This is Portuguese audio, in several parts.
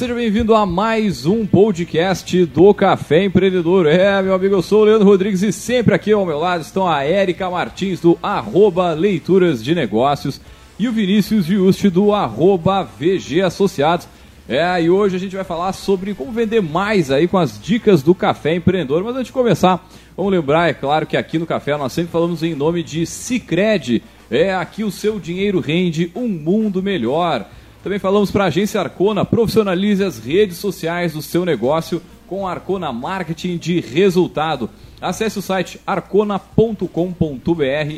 seja bem-vindo a mais um podcast do Café Empreendedor. É, meu amigo, eu sou o Leandro Rodrigues e sempre aqui ao meu lado estão a Érica Martins do arroba Leituras de Negócios e o Vinícius Giusti do arroba VG Associados. É, e hoje a gente vai falar sobre como vender mais aí com as dicas do Café Empreendedor. Mas antes de começar, vamos lembrar, é claro que aqui no Café nós sempre falamos em nome de Cicred. É, aqui o seu dinheiro rende um mundo melhor. Também falamos para a agência Arcona, profissionalize as redes sociais do seu negócio com Arcona Marketing de Resultado. Acesse o site arcona.com.br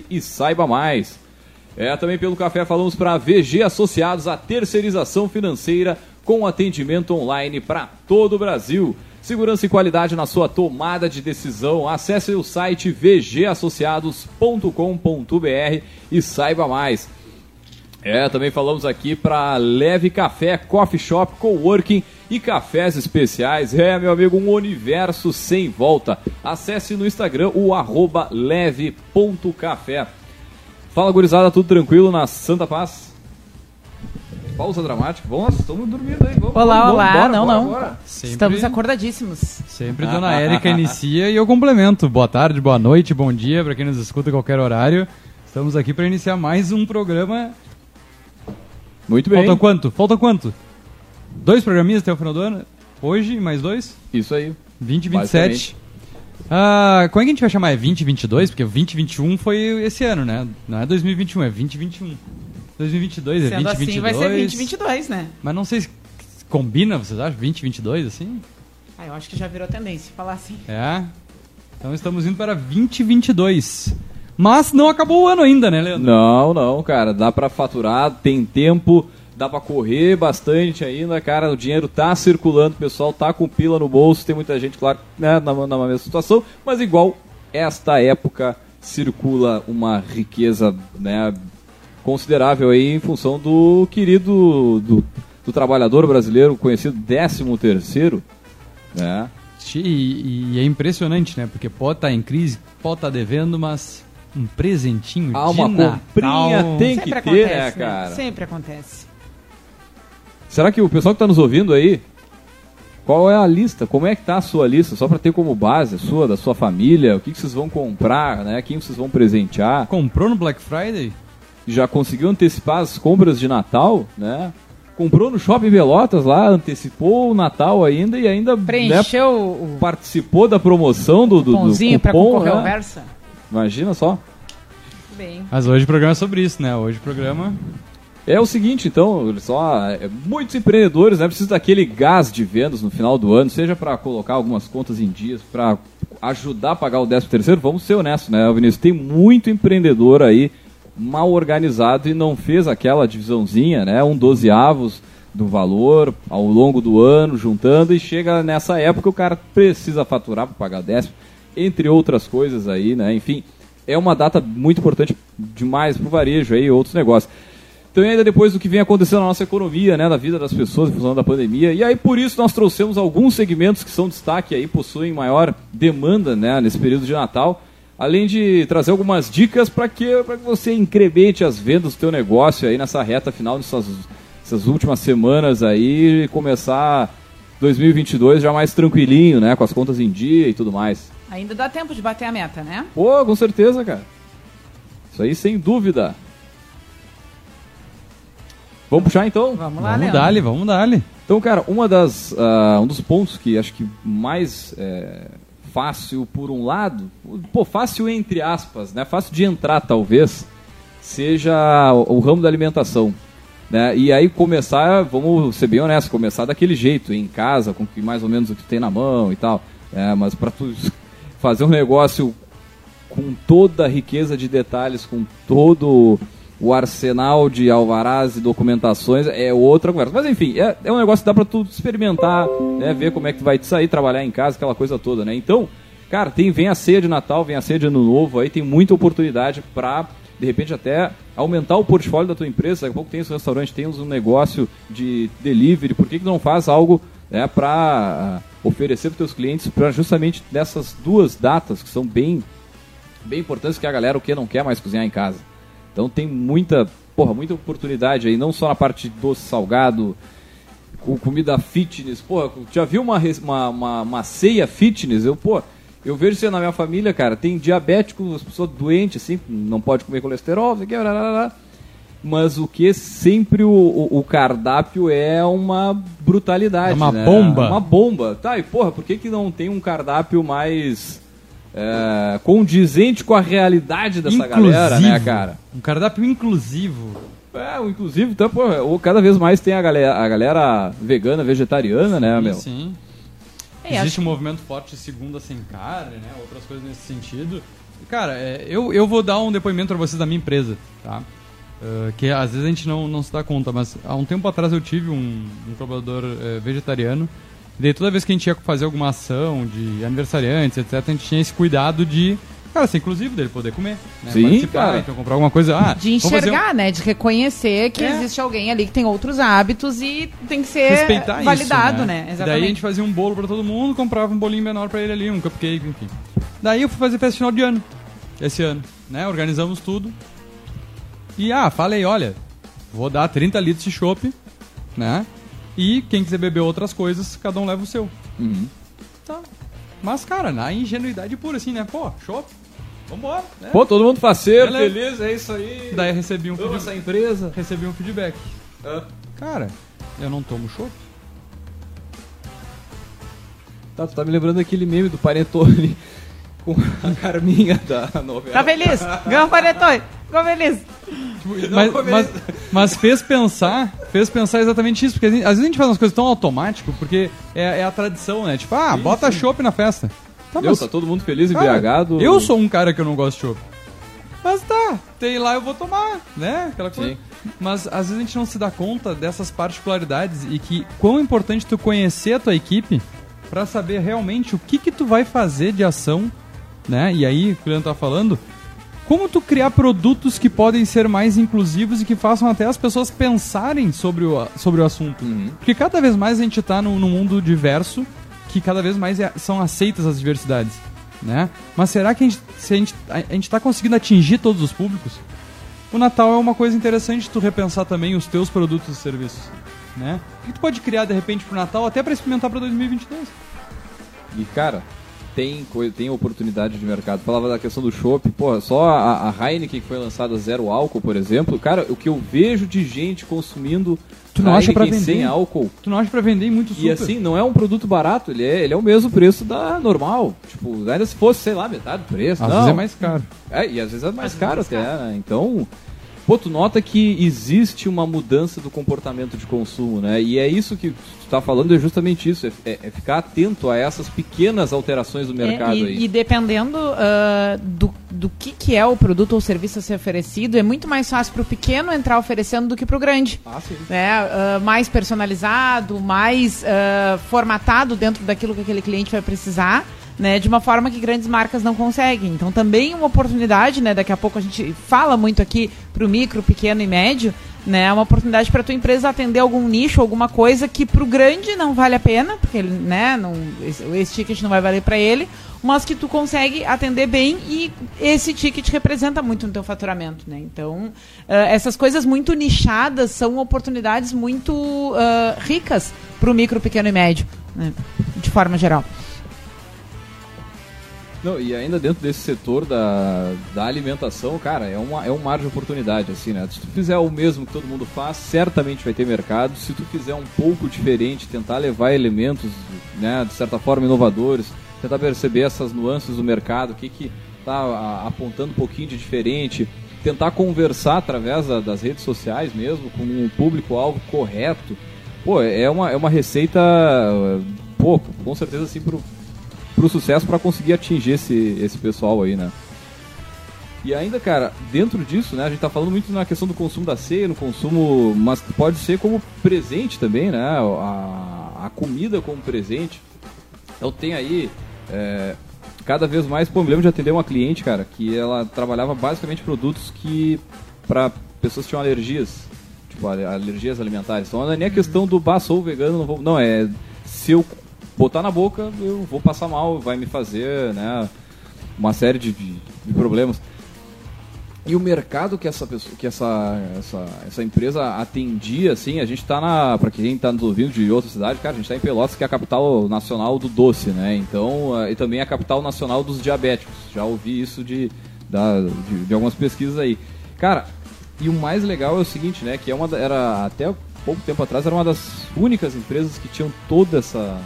e saiba mais. É, também pelo café falamos para VG Associados, a terceirização financeira com atendimento online para todo o Brasil. Segurança e qualidade na sua tomada de decisão. Acesse o site vgassociados.com.br e saiba mais. É, também falamos aqui para Leve Café, Coffee Shop, Coworking e cafés especiais. É, meu amigo, um universo sem volta. Acesse no Instagram o arroba leve.café. Fala, gurizada, tudo tranquilo na Santa Paz? Pausa dramática. Vamos, estamos dormindo aí. Vamos, olá, vamos, olá. bora, não, bora, não. bora. Sempre, Estamos acordadíssimos. Sempre Dona Érica inicia e eu complemento. Boa tarde, boa noite, bom dia para quem nos escuta a qualquer horário. Estamos aqui para iniciar mais um programa. Muito bem. Faltam quanto? Faltam quanto? Dois programinhas até o final do ano? Hoje, mais dois? Isso aí. 20 e 27. Ah, como é que a gente vai chamar? É 2022? Porque 2021 foi esse ano, né? Não é 2021, é 2021. 2022 é Sendo 2022. assim, vai ser 2022, né? Mas não sei se combina, vocês acham? 2022 assim? Ah, eu acho que já virou tendência falar assim. É. Então estamos indo para 2022. Mas não acabou o ano ainda, né, Leandro? Não, não, cara. Dá pra faturar, tem tempo, dá pra correr bastante ainda, cara. O dinheiro tá circulando, o pessoal tá com pila no bolso. Tem muita gente, claro, né, na, na mesma situação. Mas igual, esta época circula uma riqueza, né, considerável aí em função do querido do, do trabalhador brasileiro, conhecido 13 terceiro, né? E, e é impressionante, né? Porque pode estar em crise, pode estar devendo, mas um presentinho Ah, de uma Natal. comprinha tem Sempre que ter, acontece, né, cara? Sempre acontece. Será que o pessoal que está nos ouvindo aí, qual é a lista? Como é que tá a sua lista? Só para ter como base a sua, da sua família, o que, que vocês vão comprar, né? Quem vocês vão presentear? Comprou no Black Friday? Já conseguiu antecipar as compras de Natal, né? Comprou no Shopping Velotas lá, antecipou o Natal ainda e ainda né, Preencheu o participou da promoção do, do, do cupom, né? Versa. Imagina só. Bem. Mas hoje o programa é sobre isso, né? Hoje o programa. É o seguinte, então, só é, muitos empreendedores né, precisam daquele gás de vendas no final do ano, seja para colocar algumas contas em dias, para ajudar a pagar o 13 terceiro. Vamos ser honestos, né, Vinícius? Tem muito empreendedor aí mal organizado e não fez aquela divisãozinha, né, um dozeavos do valor ao longo do ano, juntando, e chega nessa época o cara precisa faturar para pagar 10, entre outras coisas aí, né? Enfim, é uma data muito importante demais para o varejo aí, outros negócios. Então, ainda depois do que vem acontecendo na nossa economia, né, na vida das pessoas em função da pandemia. E aí, por isso, nós trouxemos alguns segmentos que são destaque aí, possuem maior demanda, né, nesse período de Natal. Além de trazer algumas dicas para que, que você incremente as vendas do teu negócio aí nessa reta final, nessas últimas semanas aí, e começar 2022 já mais tranquilinho, né, com as contas em dia e tudo mais. Ainda dá tempo de bater a meta, né? Pô, com certeza, cara. Isso aí sem dúvida. Vamos puxar então? Vamos lá, Vamos Leandro. dar-lhe, vamos dar-lhe. Então, cara, uma das, ah, um dos pontos que acho que mais é, fácil por um lado, pô, fácil entre aspas, né? Fácil de entrar talvez, seja o, o ramo da alimentação. Né? E aí começar, vamos ser bem honestos, começar daquele jeito, em casa, com que mais ou menos o que tu tem na mão e tal. né? mas para tu fazer um negócio com toda a riqueza de detalhes, com todo o arsenal de alvarás e documentações, é outra conversa. Mas enfim, é, é um negócio que dá pra tu experimentar, né, ver como é que tu vai te sair, trabalhar em casa, aquela coisa toda, né? Então, cara, tem, vem a ceia de Natal, vem a ceia de Ano Novo, aí tem muita oportunidade pra, de repente, até aumentar o portfólio da tua empresa. Daqui a pouco tem esse restaurante, tem um negócio de delivery, por que, que não faz algo né, para oferecer para teus clientes para justamente nessas duas datas que são bem bem importantes que a galera o que não quer mais cozinhar em casa. Então tem muita, porra, muita oportunidade aí, não só na parte de doce, salgado, com comida fitness. Pô, já viu uma, uma, uma, uma ceia fitness? Eu, pô, eu vejo isso na minha família, cara. Tem diabético, as pessoas doentes, assim, não pode comer colesterol, isso aqui, blá, blá, blá, blá. Mas o que sempre o, o, o cardápio é uma brutalidade. É uma né? bomba. Uma bomba. Tá, e porra, por que, que não tem um cardápio mais é, condizente com a realidade dessa galera, né, cara? Um cardápio inclusivo. É, o inclusive, então, pô, o- cada vez mais tem a galera, a galera vegana, vegetariana, né, meu? Sim. É, Existe acho- um movimento forte segunda sem carne, né? Outras coisas nesse sentido. Cara, é, eu, eu vou dar um depoimento pra vocês da minha empresa, tá? Uh, que às vezes a gente não, não se dá conta, mas há um tempo atrás eu tive um, um colaborador eh, vegetariano. E daí toda vez que a gente ia fazer alguma ação de aniversariantes, etc., a gente tinha esse cuidado de, cara, ser inclusivo dele, poder comer. Né? Sim, Participar, cara. Então comprar alguma coisa. Ah, De fazer um- enxergar, né? De reconhecer que É. existe alguém ali que tem outros hábitos e tem que ser respeitar validado, isso, né? Daí a Exatamente. gente fazia um bolo pra todo mundo, comprava um bolinho menor pra ele ali, um cupcake, enfim. Daí eu fui fazer festa final de ano, esse ano, né? Organizamos tudo. E ah, falei, olha, vou dar 30 litros de chopp, né? E quem quiser beber outras coisas, cada um leva o seu. Uhum. Tá. Mas, cara, na ingenuidade pura, assim, né? Pô, chopp, vambora, né? Pô, todo mundo faceiro, Beleza. feliz, é isso aí. Daí recebi um, feedback, essa empresa. recebi um feedback. Ah. Cara, eu não tomo chopp. Tá, tu tá me lembrando daquele meme do Panetone com a Carminha da novela. Tá feliz? Ganhou o panetone. Ficou feliz. mas, mas, mas fez pensar, fez pensar exatamente isso, porque às vezes a gente faz umas coisas tão automático, porque é, é a tradição, né? Tipo, ah, bota chopp na festa. Tá, mas, tá todo mundo feliz, cara, embriagado. Eu sou um cara que eu não gosto de chopp. Mas tá, tem lá eu vou tomar, né? Aquela coisa. Sim. Mas às vezes a gente não se dá conta dessas particularidades e que quão importante tu conhecer a tua equipe pra saber realmente o que que tu vai fazer de ação, né? E aí, o que o Leandro tá falando, como tu criar produtos que podem ser mais inclusivos e que façam até as pessoas pensarem sobre o, sobre o assunto. Uhum. Porque cada vez mais a gente está num, num mundo diverso que cada vez mais é- são aceitas as diversidades, né? Mas será que a gente, se a gente a, está conseguindo atingir todos os públicos? O Natal é uma coisa interessante tu repensar também os teus produtos e serviços, né? O que tu pode criar de repente pro Natal até para experimentar para 2022? E, cara, tem, tem oportunidade de mercado. Falava da questão do chopp, porra, só a, a Heineken que foi lançada zero álcool, por exemplo, cara, o que eu vejo de gente consumindo Tu não acha pra Heineken sem vender? álcool. Tu não acha para vender muito super? E assim, não é um produto barato, ele é, ele é o mesmo preço da normal. Tipo, ainda se fosse, sei lá, metade do preço. às não. vezes é mais caro. É, e às vezes é mais Às vezes caro mais até, né? Então, pô, tu nota que existe uma mudança do comportamento de consumo, né? E é isso que tu tá falando, é justamente isso, é, é- é ficar atento a essas pequenas alterações do mercado É, e, aí. e dependendo ah, do, do que, que é o produto ou serviço a ser oferecido, é muito mais fácil para o pequeno entrar oferecendo do que para o grande. Ah, sim. né, ah, mais personalizado, mais ah, formatado dentro daquilo que aquele cliente vai precisar, né, de uma forma que grandes marcas não conseguem. Então também uma oportunidade, né, daqui a pouco a gente fala muito aqui para o micro, pequeno e médio, né, uma oportunidade para tua empresa atender algum nicho, alguma coisa que para o grande não vale a pena, porque ele, né, não, esse, esse ticket não vai valer para ele, mas que tu consegue atender bem e esse ticket representa muito no teu faturamento, né? Então, ah, essas coisas muito nichadas são oportunidades muito ah, ricas para o micro, pequeno e médio, né? de forma geral. Não, e ainda dentro desse setor da, da alimentação, cara, é, uma, é um mar de oportunidade, assim, né? Se tu fizer o mesmo que todo mundo faz, certamente vai ter mercado. Se tu fizer um pouco diferente, tentar levar elementos, né, de certa forma, inovadores, tentar perceber essas nuances do mercado, o que que tá apontando um pouquinho de diferente, tentar conversar através da- das redes sociais mesmo, com um público-alvo correto, pô, é uma, é uma receita, pô, com certeza, assim, pro, pro sucesso para conseguir atingir esse, esse pessoal aí, né? E ainda, cara, dentro disso, né, a gente tá falando muito na questão do consumo da ceia, no consumo, mas pode ser como presente também, né? A, a comida como presente. Então tem aí, é, cada vez mais, pô, eu de atender uma cliente, cara, que ela trabalhava basicamente produtos que, para pessoas que tinham alergias, tipo, ale- alergias alimentares. Então não é nem a questão do, bah, sou vegano, não vou... Não, é, se eu botar na boca, eu vou passar mal, vai me fazer, né, uma série de, de- problemas. E o mercado que essa pessoa, que essa, essa, essa empresa atendia, assim, a gente está na, para quem está nos ouvindo de outra cidade, cara, a gente está em Pelotas, que é a capital nacional do doce, né? Então, uh, e também a capital nacional dos diabéticos. Já ouvi isso de, da, de, de, algumas pesquisas aí. Cara, e o mais legal é o seguinte, né? Que é uma, era até pouco tempo atrás era uma das únicas empresas que tinham toda essa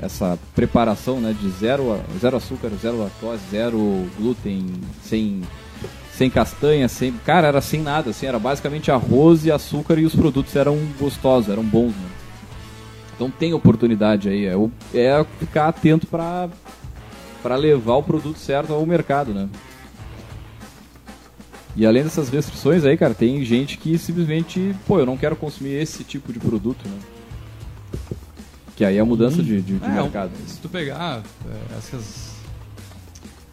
essa preparação, né? De zero, zero açúcar, zero lactose, zero glúten, sem sem castanha, sem. Cara, era sem nada, assim, era basicamente arroz e açúcar e os produtos eram gostosos, eram bons, né? Então tem oportunidade aí, é, é ficar atento para levar o produto certo ao mercado, né? E além dessas restrições aí, cara, tem gente que simplesmente, pô, eu não quero consumir esse tipo de produto, né? Que aí é a mudança hum. de, de, de é, mercado. Se tu pegar é, essas.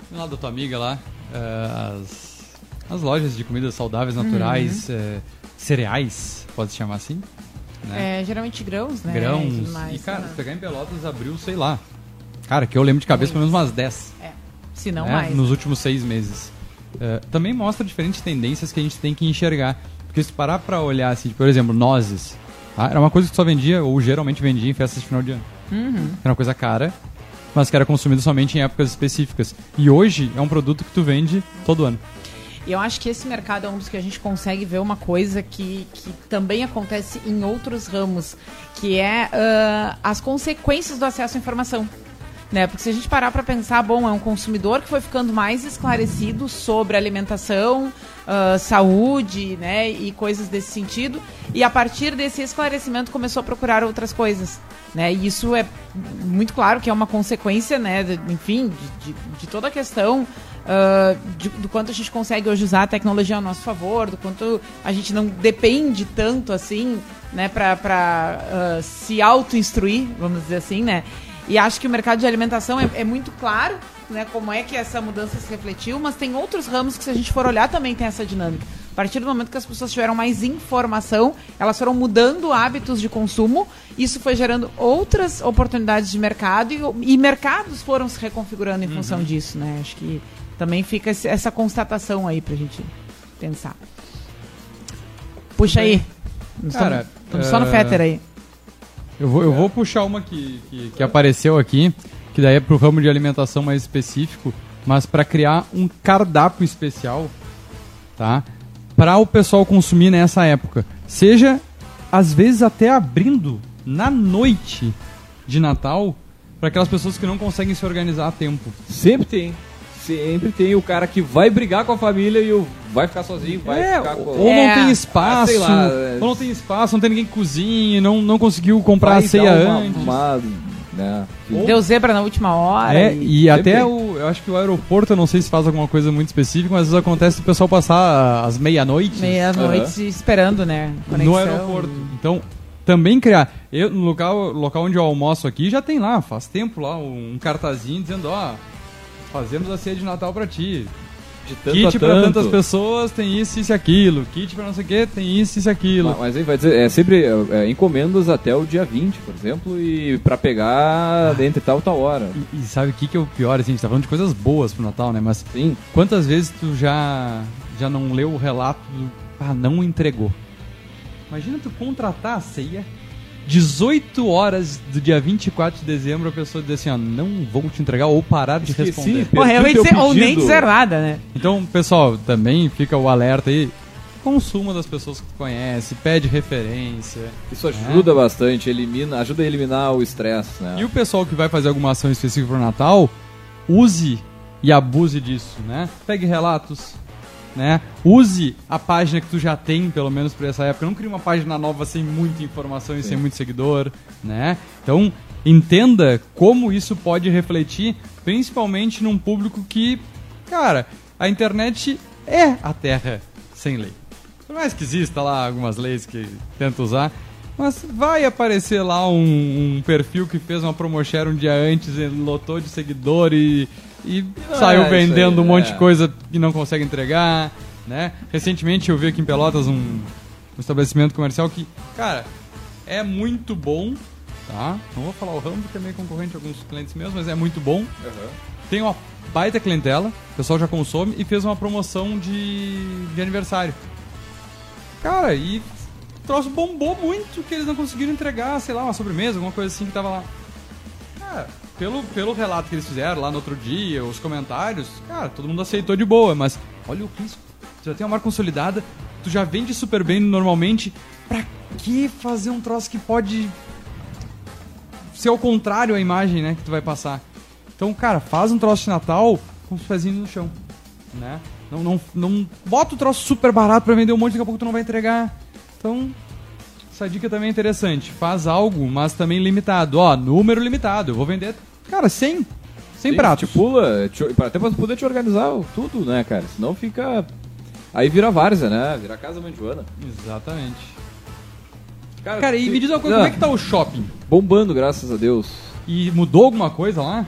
lá da tua amiga lá, é, as as lojas de comidas saudáveis, naturais, uhum. é, cereais, pode se chamar assim. Né? É, geralmente grãos, né? Grãos. Mais, e, cara, né? pegar em Pelotas abriu, sei lá. Cara, que eu lembro de cabeça pelo menos umas 10. É, se não né? mais. Nos últimos seis meses. É, também mostra diferentes tendências que a gente tem que enxergar. Porque se parar pra olhar, assim, por exemplo, nozes. Tá? Era uma coisa que só vendia, ou geralmente vendia em festas de final de ano. Uhum. Era uma coisa cara, mas que era consumida somente em épocas específicas. E hoje é um produto que tu vende todo ano. E eu acho que esse mercado é um dos que a gente consegue ver uma coisa que, que também acontece em outros ramos, que é uh, as consequências do acesso à informação. Né? Porque se a gente parar para pensar, bom, é um consumidor que foi ficando mais esclarecido sobre alimentação, uh, saúde, né, e coisas desse sentido, e a partir desse esclarecimento começou a procurar outras coisas, né? E isso é muito claro que é uma consequência, né, de, enfim, de, de, de toda a questão uh, do quanto a gente consegue hoje usar a tecnologia ao nosso favor, do quanto a gente não depende tanto assim, né, para uh, se auto-instruir, vamos dizer assim, né? E acho que o mercado de alimentação é, é, muito claro, né, como é que essa mudança se refletiu, mas tem outros ramos que se a gente for olhar também tem essa dinâmica. A partir do momento que as pessoas tiveram mais informação, elas foram mudando hábitos de consumo, isso foi gerando outras oportunidades de mercado e, e mercados foram se reconfigurando em uhum. função disso, né? Acho que também fica essa constatação aí pra gente pensar. Puxa aí. Cara, estamos uh, só no Fetter aí. Eu vou, eu vou puxar uma que, que, que apareceu aqui, que daí é pro ramo de alimentação mais específico, mas para criar um cardápio especial, tá? Para o pessoal consumir nessa época. Seja, às vezes, até abrindo na noite de Natal para aquelas pessoas que não conseguem se organizar a tempo. Sempre tem sempre tem o cara que vai brigar com a família e o vai ficar sozinho, vai é, ficar com... Ou é. não tem espaço, ah, lá, é. ou não tem espaço, não tem ninguém que cozinhe, não, não conseguiu comprar vai a ceia uma, antes. Uma, né? Deu zebra na última hora. É, e, e até o, eu acho que o aeroporto, eu não sei se faz alguma coisa muito específica, mas às vezes acontece o pessoal passar às meia-noite. Meia-noite uhum. esperando, né? Conexão. No aeroporto. Então, também criar. Eu, no local, local onde eu almoço aqui, já tem lá, faz tempo lá, um cartazinho dizendo, ó, fazemos a ceia de Natal para ti. De tanto kit para tantas pessoas tem isso, isso e aquilo. Kit para não sei o que tem isso, isso e aquilo. Mas, aí vai dizer, é sempre é, é, encomendas até o dia 20, por exemplo, e para pegar dentro tal tal hora. E, e sabe o que, que é o pior? Assim, a gente tá falando de coisas boas pro Natal, né? Mas Sim. quantas vezes tu já, já não leu o relato do. Ah, não entregou. Imagina tu contratar a ceia 18 horas do dia 24 de dezembro, a pessoa diz assim, ó, não vou te entregar ou parar de Esqueci, responder. Pô, realmente, ou nem dizer nada, né? Então, pessoal, também fica o alerta aí. Consuma das pessoas que tu conhece, pede referência. Isso ajuda né? bastante, elimina, ajuda a eliminar o estresse, né? E o pessoal que vai fazer alguma ação específica pro Natal, use e abuse disso, né? Pegue relatos, né? Use a página que tu já tem, pelo menos por essa época. Não crie uma página nova sem muita informação e Sim. sem muito seguidor, né? Então, entenda como isso pode refletir, principalmente num público que, cara, a internet é a terra sem lei. Por mais que exista lá algumas leis que tenta usar, mas vai aparecer lá um, um, perfil que fez uma promoção um dia antes, lotou de seguidor e e saiu é, vendendo aí, um monte é. de coisa que não consegue entregar, né? Recentemente eu vi aqui em Pelotas um, um estabelecimento comercial que, cara, é muito bom, tá? Não vou falar o ramo porque é meio concorrente a alguns clientes meus, mas é muito bom. Uhum. tem uma baita clientela, o pessoal já consome, e fez uma promoção de, de aniversário. Cara, e o troço bombou muito que eles não conseguiram entregar, sei lá, uma sobremesa, alguma coisa assim que tava lá. Cara, pelo, pelo relato que eles fizeram lá no outro dia, os comentários, cara, todo mundo aceitou de boa, mas olha o risco. Tu já tem uma marca consolidada, tu já vende super bem normalmente, pra que fazer um troço que pode ser ao contrário a imagem, né, que tu vai passar? Então, cara, faz um troço de Natal com os pezinhos no chão, né? Não, não, não bota o troço super barato pra vender um monte, daqui a pouco tu não vai entregar. Então, essa dica também é interessante. Faz algo, mas também limitado. Ó, número limitado. Eu vou vender, cara, 100. 100 Sim, pratos. Pula, te- até pra poder te organizar tudo, né, cara? Senão fica. Aí vira várzea, né? Vira casa mãe Joana. Exatamente. Cara, e se- me diz uma coisa, Não, como é que tá o shopping? Bombando, graças a Deus. E mudou alguma coisa lá?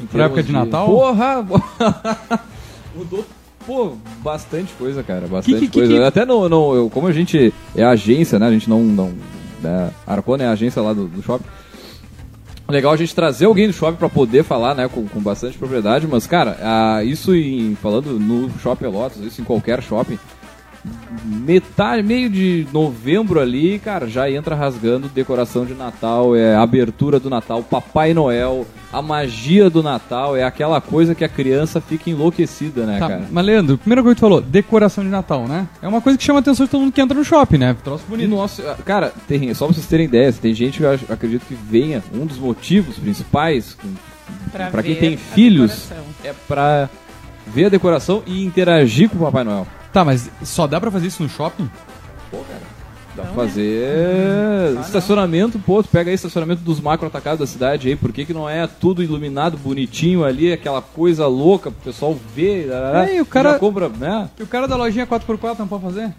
Em Pra época de Natal? Porra! Mudou, pô, bastante coisa, cara. Bastante Que- que- coisa. que- Até não, não eu, como a gente é agência, né? A gente não. não né, Arcona é a agência lá do, do shopping. Legal a gente trazer alguém do shopping pra poder falar, né, com, com bastante propriedade, mas, cara, ah, isso em, falando no Shopping Lotus, isso em qualquer shopping, metade, meio de novembro ali, cara, já entra rasgando decoração de Natal, é abertura do Natal, Papai Noel, a magia do Natal, é aquela coisa que a criança fica enlouquecida, né, Tá, cara? mas Leandro, primeira coisa que tu falou, decoração de Natal, né? É uma coisa que chama a atenção de todo mundo que entra no shopping, né? Troço bonito. Nossa, cara, tem, só pra vocês terem ideia, tem gente que eu acredito que venha, um dos motivos principais, Pra, Pra quem tem filhos, decoração. é pra ver a decoração e interagir com o Papai Noel. Tá, mas só dá pra fazer isso no shopping? Pô, cara. Dá pra né? fazer Não. estacionamento, pô, tu pega aí estacionamento dos macro atacados da cidade aí, por que, que não é tudo iluminado, bonitinho ali, aquela coisa louca pro pessoal ver, É, e o cara- compra, né? E o cara da lojinha 4x4 não pode fazer?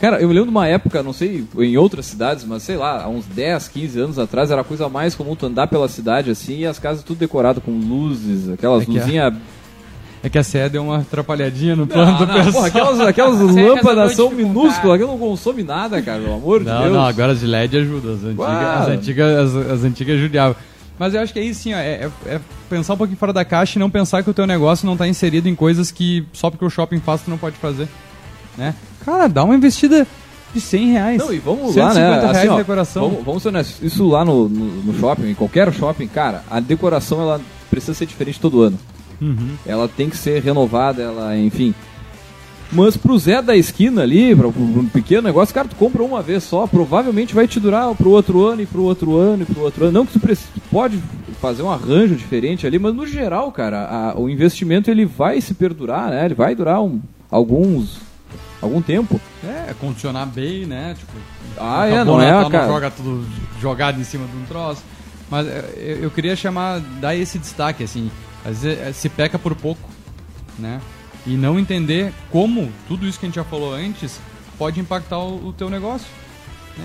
Cara, eu me lembro de uma época, não sei em outras cidades, mas sei lá, há uns 10, 15 anos atrás, era a coisa mais comum tu andar pela cidade assim e as casas tudo decorado com luzes, aquelas É que é- luzinhas. É que a CE deu uma atrapalhadinha no plano do não, pessoal. porra, aquelas, aquelas Você lâmpadas são minúsculas, aquilo não consome nada, cara, pelo amor de Não, Deus. não, agora as de LED ajuda. As antigas, as antigas, as, as antigas judiavam. Mas eu acho que é isso, sim, ó, é, é- é pensar um pouquinho fora da caixa e não pensar que o teu negócio não tá inserido em coisas que só porque o shopping faz tu não pode fazer. Né? Cara, dá uma investida de 100 reais. Não, e vamos 150 lá, né? reais Assim, de ó, decoração. Vamos, vamos ser honestos. Isso lá no, no, no shopping, em qualquer shopping, cara, a decoração ela precisa ser diferente todo ano. Uhum. Ela tem que ser renovada, ela, enfim. Mas pro Zé da esquina ali, pra, pra um pequeno negócio, cara, tu compra uma vez só, provavelmente vai te durar pro outro ano e pro outro ano e pro outro ano. Não que tu, preci- tu pode fazer um arranjo diferente ali, mas no geral, cara, a- o investimento ele vai se perdurar, né? Ele vai durar um- alguns algum tempo. É, condicionar bem, né? Tipo, Ah, é, não é, Natal, cara. joga tudo jogado em cima de um troço. Mas eu, eu queria chamar, dar esse destaque, assim. Às vezes é, se peca por pouco, né? E não entender como tudo isso que a gente já falou antes pode impactar o, o teu negócio.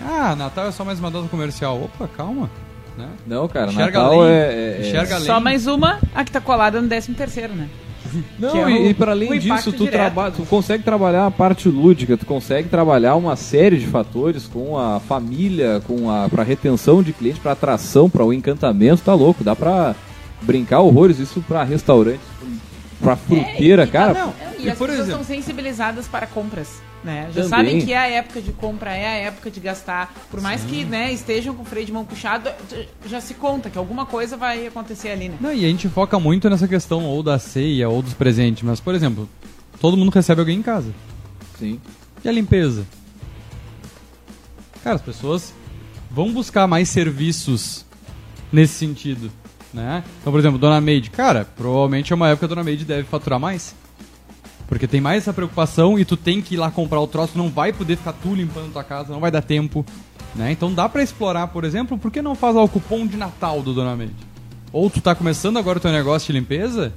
Ah, Natal é só mais uma data comercial. Opa, calma. Né? Não, cara, Enxerga Natal além, é, é- é- enxerga além. Só mais uma, a que tá colada no 13 terceiro, né? Não, é e, o- e para além disso, tu, traba tu consegue trabalhar a parte lúdica, tu consegue trabalhar uma série de fatores com a família, com a para retenção de cliente, para atração, para o encantamento, tá louco, dá pra brincar horrores isso para restaurantes, pra fruteira, É, e- cara. não, e, e as por pessoas exemplo- estão sensibilizadas para compras. Né? Já Também. sabem que é a época de compra, é a época de gastar. Por mais que né, estejam com o freio de mão puxado, já se conta que alguma coisa vai acontecer ali, né? Não, e a gente foca muito nessa questão ou da ceia ou dos presentes. Mas, por exemplo, todo mundo recebe alguém em casa. Sim. E a limpeza? Cara, as pessoas vão buscar mais serviços nesse sentido, né? Então, por exemplo, Dona Maid. Cara, provavelmente é uma época que a Dona Maid deve faturar mais. Porque tem mais essa preocupação e tu tem que ir lá comprar o troço, não vai poder ficar tu limpando tua casa, não vai dar tempo, né? Então dá pra explorar, por exemplo, por que não faz lá o cupom de Natal do Dona Maid? Ou tu tá começando agora o teu negócio de limpeza,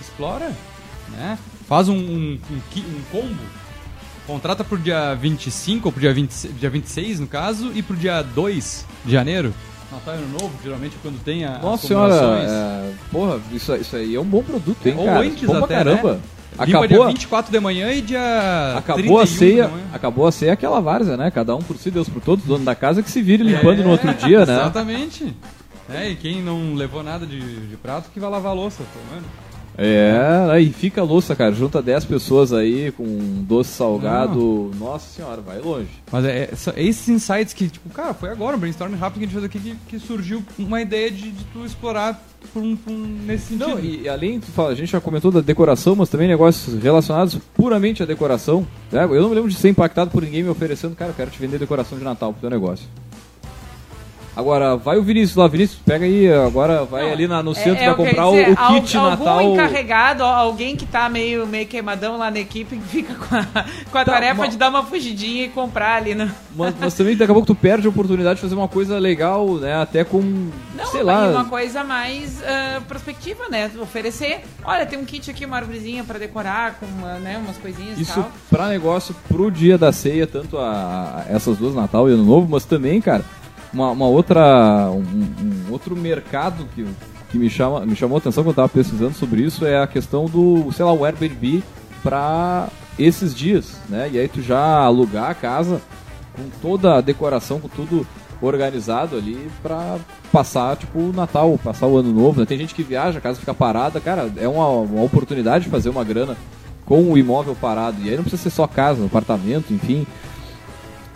explora, né? Faz um, um, um, um combo, contrata pro dia 25 ou pro dia, 20, dia 26, no caso, e pro dia 2 de janeiro. Natal Ano Novo, geralmente quando tem a, Nossa senhora, é, porra, isso, isso aí é um bom produto, hein, Ou cara? antes bom pra até, caramba. né? Limpa dia Acabou, 24 de manhã e dia acabou a 31 ceia, manhã. acabou a ceia aquela várzea, né? Cada um por si, Deus por todos, dono da casa que se vire limpando no outro dia, né? Exatamente. É, e quem não levou nada de, de prato que vai lavar a louça, pelo menos. É, aí fica a louça, cara. Junta 10 pessoas aí com um doce salgado. Nossa senhora, vai longe. Mas é, é esses insights que, tipo, cara, foi agora, um brainstorming rápido que a gente fez aqui que, que surgiu uma ideia de, de tu explorar por um, por um- nesse sentido. Não, e, e além, tu fala, a gente já comentou da decoração, mas também negócios relacionados puramente à decoração. né? Eu não me lembro de ser impactado por ninguém me oferecendo, cara, eu quero te vender decoração de Natal pro teu negócio. Agora, vai o Vinícius lá, Vinícius, pega aí, agora vai Não, ali na- no é- centro, é eu ia comprar o, dizer, o kit al- Natal. Algum encarregado, alguém que tá meio, meio queimadão lá na equipe, que fica com a, com a Tá, tarefa de dar uma fugidinha e comprar ali. No... Mas, mas também daqui a pouco tu perde a oportunidade de fazer uma coisa legal, né? Até com, Não, sei e lá... uma coisa mais ah, prospectiva, né? Oferecer, olha, tem um kit aqui, uma árvorezinha pra decorar, com uma, né, umas coisinhas e Isso tal. pra negócio pro dia da ceia, tanto a, a- essas duas, Natal e Ano Novo, mas também, cara, uma, uma outra. Um, um outro mercado que, que me, chama, me chamou a atenção quando eu tava pesquisando sobre isso é a questão do, sei lá, o Airbnb pra esses dias, né? E aí tu já alugar a casa com toda a decoração, com tudo organizado ali pra passar, tipo, o Natal, passar o Ano Novo, né? Tem gente que viaja, a casa fica parada, cara, é uma, uma oportunidade de fazer uma grana com o imóvel parado. E aí não precisa ser só casa, apartamento, enfim.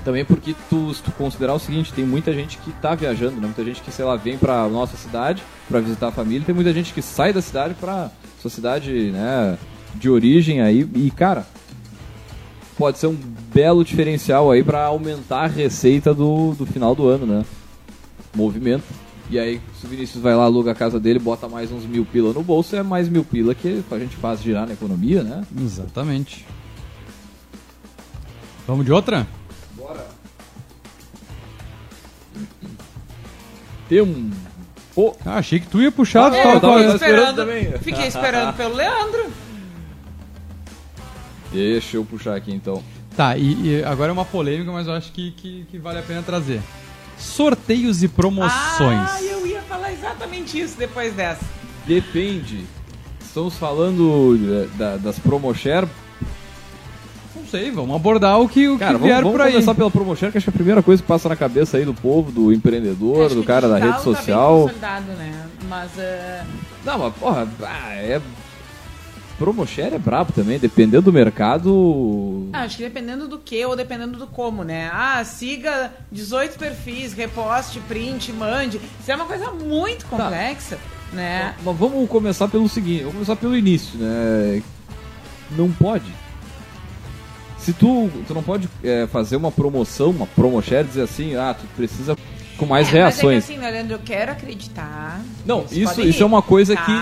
Também porque tu, se tu considerar o seguinte, tem muita gente que tá viajando, né? Muita gente que, sei lá, vem pra nossa cidade pra visitar a família, tem muita gente que sai da cidade pra sua cidade, né, de origem aí e, cara, pode ser um belo diferencial aí pra aumentar a receita do, do final do ano, né? Movimento. E aí, se o Vinícius vai lá, aluga a casa dele, bota mais uns mil pila no bolso, é mais mil pila que a gente faz girar na economia, né? Exatamente. Vamos de outra? Bora. Tem um. Pô, Ah, achei que tu ia puxar. tu É, tava tava esperando esperando, também. fiquei esperando pelo Leandro. deixa eu puxar aqui então. Tá, e, e agora é uma polêmica, mas eu acho que, que, que vale a pena trazer. Sorteios e promoções. Ah, eu ia falar exatamente isso depois dessa. Depende. Estamos falando eh, da- das promoshare. Sei, vamos abordar o que, o Cara, que vamos, vier vamos por aí. começar pela promoshare, que acho que é a primeira coisa que passa na cabeça aí do povo, do empreendedor, Acho do cara da rede tá bem social. né? Mas ah, Não, mas porra, ah, é. Promoshare é brabo também, dependendo do mercado. Ah, acho que dependendo do que ou dependendo do como, né? Ah, siga 18 perfis, reposte, print, mande. Isso é uma coisa muito Tá. complexa, né? Mas vamos começar pelo seguinte, vamos começar pelo início, né? Não pode. Se tu, tu não pode é, fazer uma promoção, uma promoshare, dizer assim, ah, tu precisa com mais É, reações. Mas é que assim, Leandro, eu quero acreditar. Não, isso, isso é uma coisa tá? que.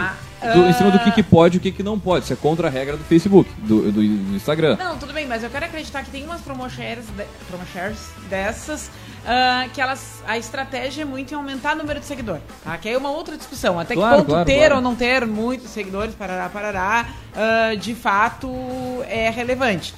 do- em cima do que, Ah, que pode e o que, que não pode. Isso é contra a regra do Facebook, do, do, do Instagram. Não, tudo bem, mas eu quero acreditar que tem umas promoshares, de, promoshares dessas ah, que elas. A estratégia é muito em aumentar o número de seguidor. Tá? Que aí é uma outra discussão. Até Claro, que ponto claro, ter claro. ou não ter muitos seguidores, parará, parará, ah, de fato é relevante.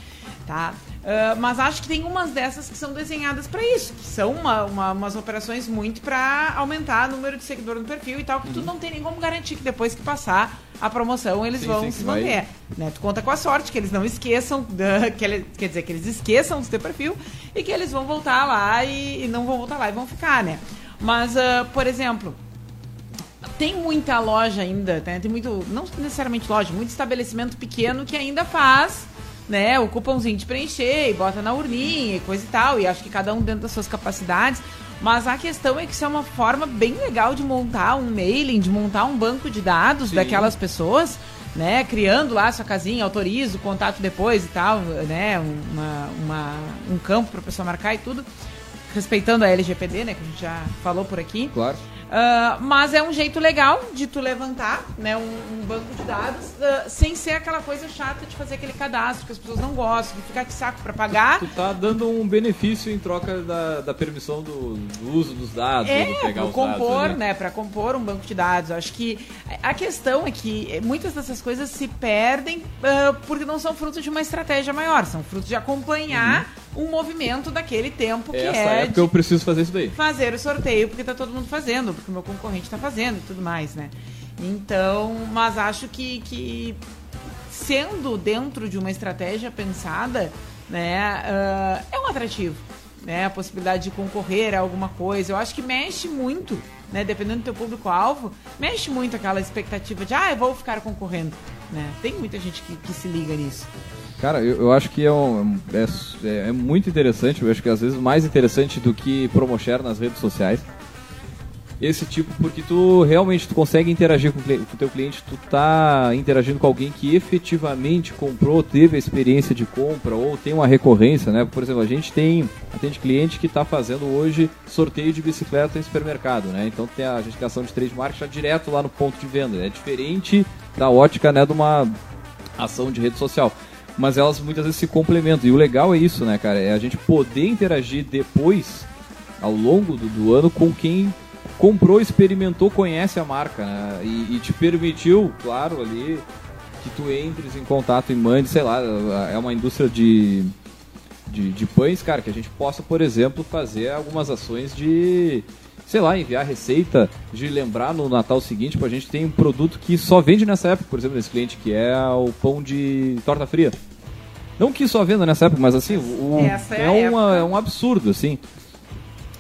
Tá? Ah, mas acho que tem umas dessas que são desenhadas para isso, que são uma, uma- umas operações muito para aumentar o número de seguidor no perfil e tal, que tu não tem nem como garantir que depois que passar a promoção eles Sim, vão sim, se que vai- manter. Né? Tu conta com a sorte que eles não esqueçam, da, que ele- quer dizer, que eles esqueçam do teu perfil e que eles vão voltar lá e, e não vão voltar lá e vão ficar, né? Mas, ah, por exemplo, tem muita loja ainda, né? Tem muito, não necessariamente loja, muito estabelecimento pequeno que ainda faz, né, o cupomzinho de preencher e bota na urninha e coisa e tal, e acho que cada um dentro das suas capacidades. Mas a questão é que isso é uma forma bem legal de montar um mailing, de montar um banco de dados Sim. daquelas pessoas, né, criando lá sua casinha, autoriza o contato depois e tal, né, uma, uma- um campo para a pessoa marcar e tudo, respeitando a LGPD, né, que a gente já falou por aqui. Claro. Ah, mas é um jeito legal de tu levantar né, um, um banco de dados ah, sem ser aquela coisa chata de fazer aquele cadastro que as pessoas não gostam, de ficar de saco para pagar. Tu tá dando um benefício em troca da, da permissão do, do uso dos dados, É, do pegar os compor, dados. ali. né, para compor um banco de dados. Acho que a questão é que muitas dessas coisas se perdem ah, porque não são frutos de uma estratégia maior, são frutos de acompanhar um movimento daquele tempo que. Essa é época eu preciso fazer isso daí. fazer o sorteio porque tá todo mundo fazendo, porque o meu concorrente tá fazendo e tudo mais, né? Então, mas acho que, que sendo dentro de uma estratégia pensada, né, ah, é um atrativo, né? A possibilidade de concorrer a alguma coisa. Eu acho que mexe muito né? Dependendo do teu público-alvo, mexe muito aquela expectativa de, ah, eu vou ficar concorrendo, né? Tem muita gente que, que se liga nisso. Cara, eu, eu acho que é, um, é, é, muito interessante, eu acho que às vezes mais interessante do que promoshare nas redes sociais esse tipo, porque tu realmente tu consegue interagir com o teu cliente, tu tá interagindo com alguém que efetivamente comprou, teve a experiência de compra ou tem uma recorrência, né? Por exemplo, a gente tem atende cliente que está fazendo hoje sorteio de bicicleta em supermercado, né? Então tem a gente tem ação de trade marketing direto lá no ponto de venda. É diferente da ótica, né, de uma ação de rede social mas elas muitas vezes se complementam. E o legal é isso, né, cara? É a gente poder interagir depois, ao longo do, do ano, com quem comprou, experimentou, conhece a marca, né? E, e, te permitiu, claro, ali que tu entres em contato e mande, sei lá, é uma indústria de, de, de pães, cara, que a gente possa, por exemplo, fazer algumas ações de, sei lá, enviar receita, de lembrar no Natal seguinte, pra gente tem um produto que só vende nessa época, por exemplo, nesse cliente, que é o pão de torta fria. Não que só venda nessa época, mas assim, o, é, é, uma, é um absurdo, assim.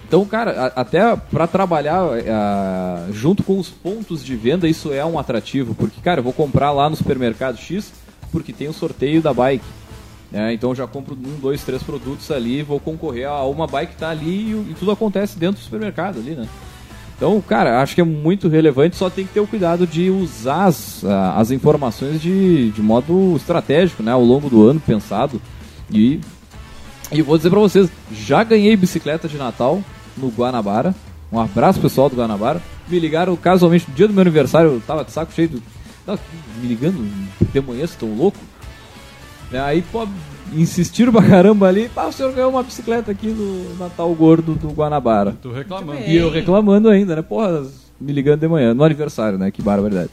Então, cara, a, até para trabalhar a, junto com os pontos de venda, isso é um atrativo. Porque, cara, eu vou comprar lá no supermercado X porque tem o sorteio da bike. É, então já compro um, dois, três produtos ali, vou concorrer a uma bike que tá ali e, e, tudo acontece dentro do supermercado ali, né? Então, cara, acho que é muito relevante, só tem que ter o cuidado de usar as, as informações de, de modo estratégico, né? Ao longo do ano, pensado. E, e vou dizer pra vocês, já ganhei bicicleta de Natal, no Guanabara. Um abraço pessoal do Guanabara. Me ligaram casualmente no dia do meu aniversário, eu tava de saco cheio. Do... me ligando de manhã, tão louco? É, aí, pô, insistiram pra caramba ali. Pá, o senhor ganhou uma bicicleta aqui no Natal Gordo do Guanabara. Tô reclamando. E eu reclamando ainda, né? Porra, me ligando de manhã, no aniversário, né? Que barbaridade.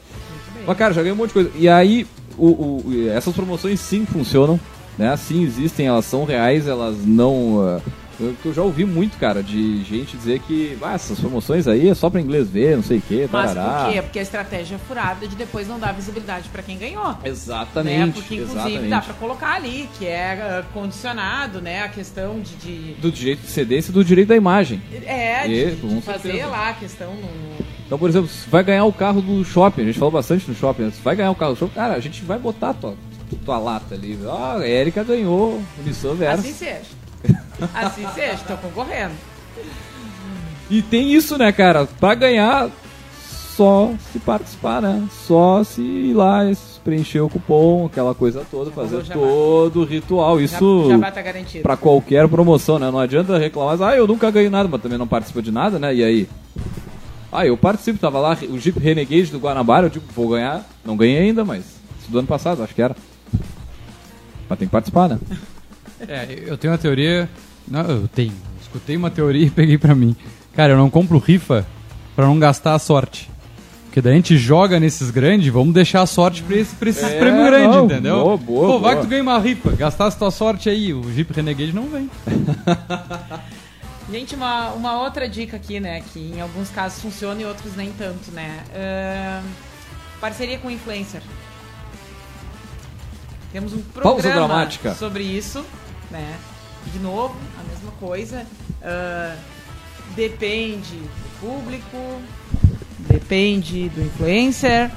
Mas, cara, já ganhei um monte de coisa. E aí, o, o, essas promoções sim funcionam, né? Sim existem, elas são reais, elas não. Uh, eu, eu já ouvi muito, cara, de gente dizer que ah, essas promoções aí é só para inglês ver, não sei o quê, Mas por quê? Porque a estratégia é furada de depois não dar visibilidade para quem ganhou. Exatamente. Né? Porque, inclusive, exatamente. dá para colocar ali, que é uh, condicionado, né? A questão de, de... Do direito de cedência e do direito da imagem. É, de, de fazer lá a questão no... Então, por exemplo, vai ganhar o carro do shopping, a gente falou bastante no shopping, né? vai ganhar o carro do shopping, cara, a gente vai botar tua, tua lata ali. Ó, oh, a Erika ganhou o Nissan Versa. Assim seja. Assim seja, estão concorrendo. E tem isso, né, cara? Pra ganhar, só se participar, né? Só se ir lá, preencher o cupom, aquela coisa toda, fazer todo o ritual. Isso já, já tá garantido. pra qualquer promoção, né? Não adianta reclamar, ah, eu nunca ganho nada, mas também não participa de nada, né? E aí? Ah, eu participo, tava lá, o Jeep Renegade do Guanabara, eu digo, vou ganhar. Não ganhei ainda, mas do ano passado, acho que era. Mas tem que participar, né? É, eu tenho uma teoria. Não, eu tenho. Escutei uma teoria e peguei pra mim. Cara, eu não compro rifa pra não gastar a sorte. Porque daí a gente joga nesses grandes, vamos deixar a sorte pra, esse, pra esses é, prêmios grandes, entendeu? Boa, boa, Pô, vai que tu ganha uma rifa, gastasse tua sorte aí, o Jeep Renegade não vem. Gente, uma, uma outra dica aqui, né? Que em alguns casos funciona e outros nem tanto, né? Uh, parceria com influencer. Temos um programa sobre isso né? De novo, a mesma coisa. Uh, depende do público, depende do influencer.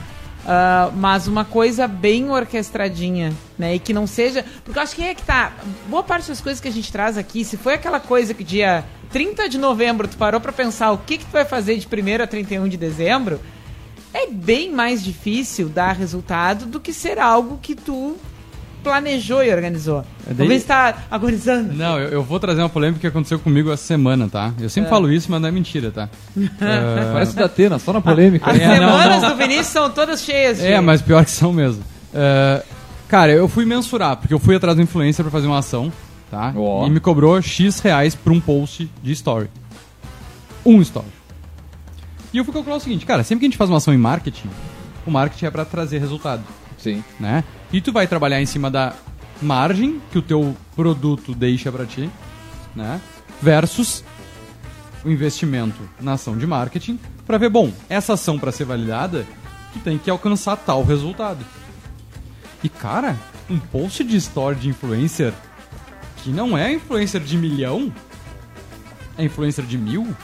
Uh, mas uma coisa bem orquestradinha, né? E que não seja. Porque eu acho que é que tá. Boa parte das coisas que a gente traz aqui, se foi aquela coisa que dia 30 de novembro tu parou para pensar o que, que tu vai fazer de 1 a 31 de dezembro, é bem mais difícil dar resultado do que ser algo que tu planejou e organizou. É daí... Talvez está agonizando. Não, eu, eu, vou trazer uma polêmica que aconteceu comigo essa semana, tá? Eu sempre é. falo isso, mas não é mentira, tá? uh... Parece da Atena, só na polêmica. As é, semanas não, não. do Vinícius são todas cheias. É, mas pior que são mesmo. Uh, cara, eu fui mensurar, porque eu fui atrás do influencer para fazer uma ação, tá? Oh. E me cobrou X reais por um post de story. Um story. E eu fui calcular o seguinte, cara, sempre que a gente faz uma ação em marketing, o marketing é para trazer resultado. Sim. Né? E tu vai trabalhar em cima da margem que o teu produto deixa para ti, né? Versus o investimento na ação de marketing para ver, bom, essa ação para ser validada, tu tem que alcançar tal resultado. E cara, um post de story de influencer que não é influencer de milhão, é influencer de mil,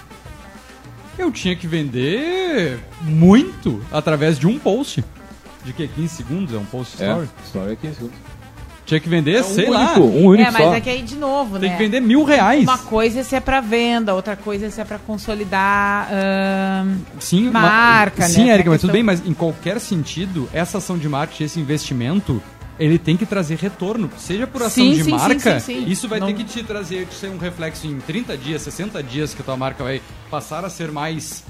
eu tinha que vender muito através de um post. De que? 15 segundos? É um post story? É, story é 15 segundos. Tinha que vender, É um sei único, lá. um único É, mas só. é que aí, de novo, Tem né? que vender mil reais. Uma coisa é se é pra venda, outra coisa é se é pra consolidar. ahn, Sim, marca, ma- né? Sim, Tem Erika, mas tudo questão- bem, mas em qualquer sentido, essa ação de marketing, esse investimento, ele tem que trazer retorno. Seja por ação Sim, de sim, marca, sim, sim, sim. isso vai Não- ter que te trazer te ser um reflexo em 30 dias, 60 dias que a tua marca vai passar a ser mais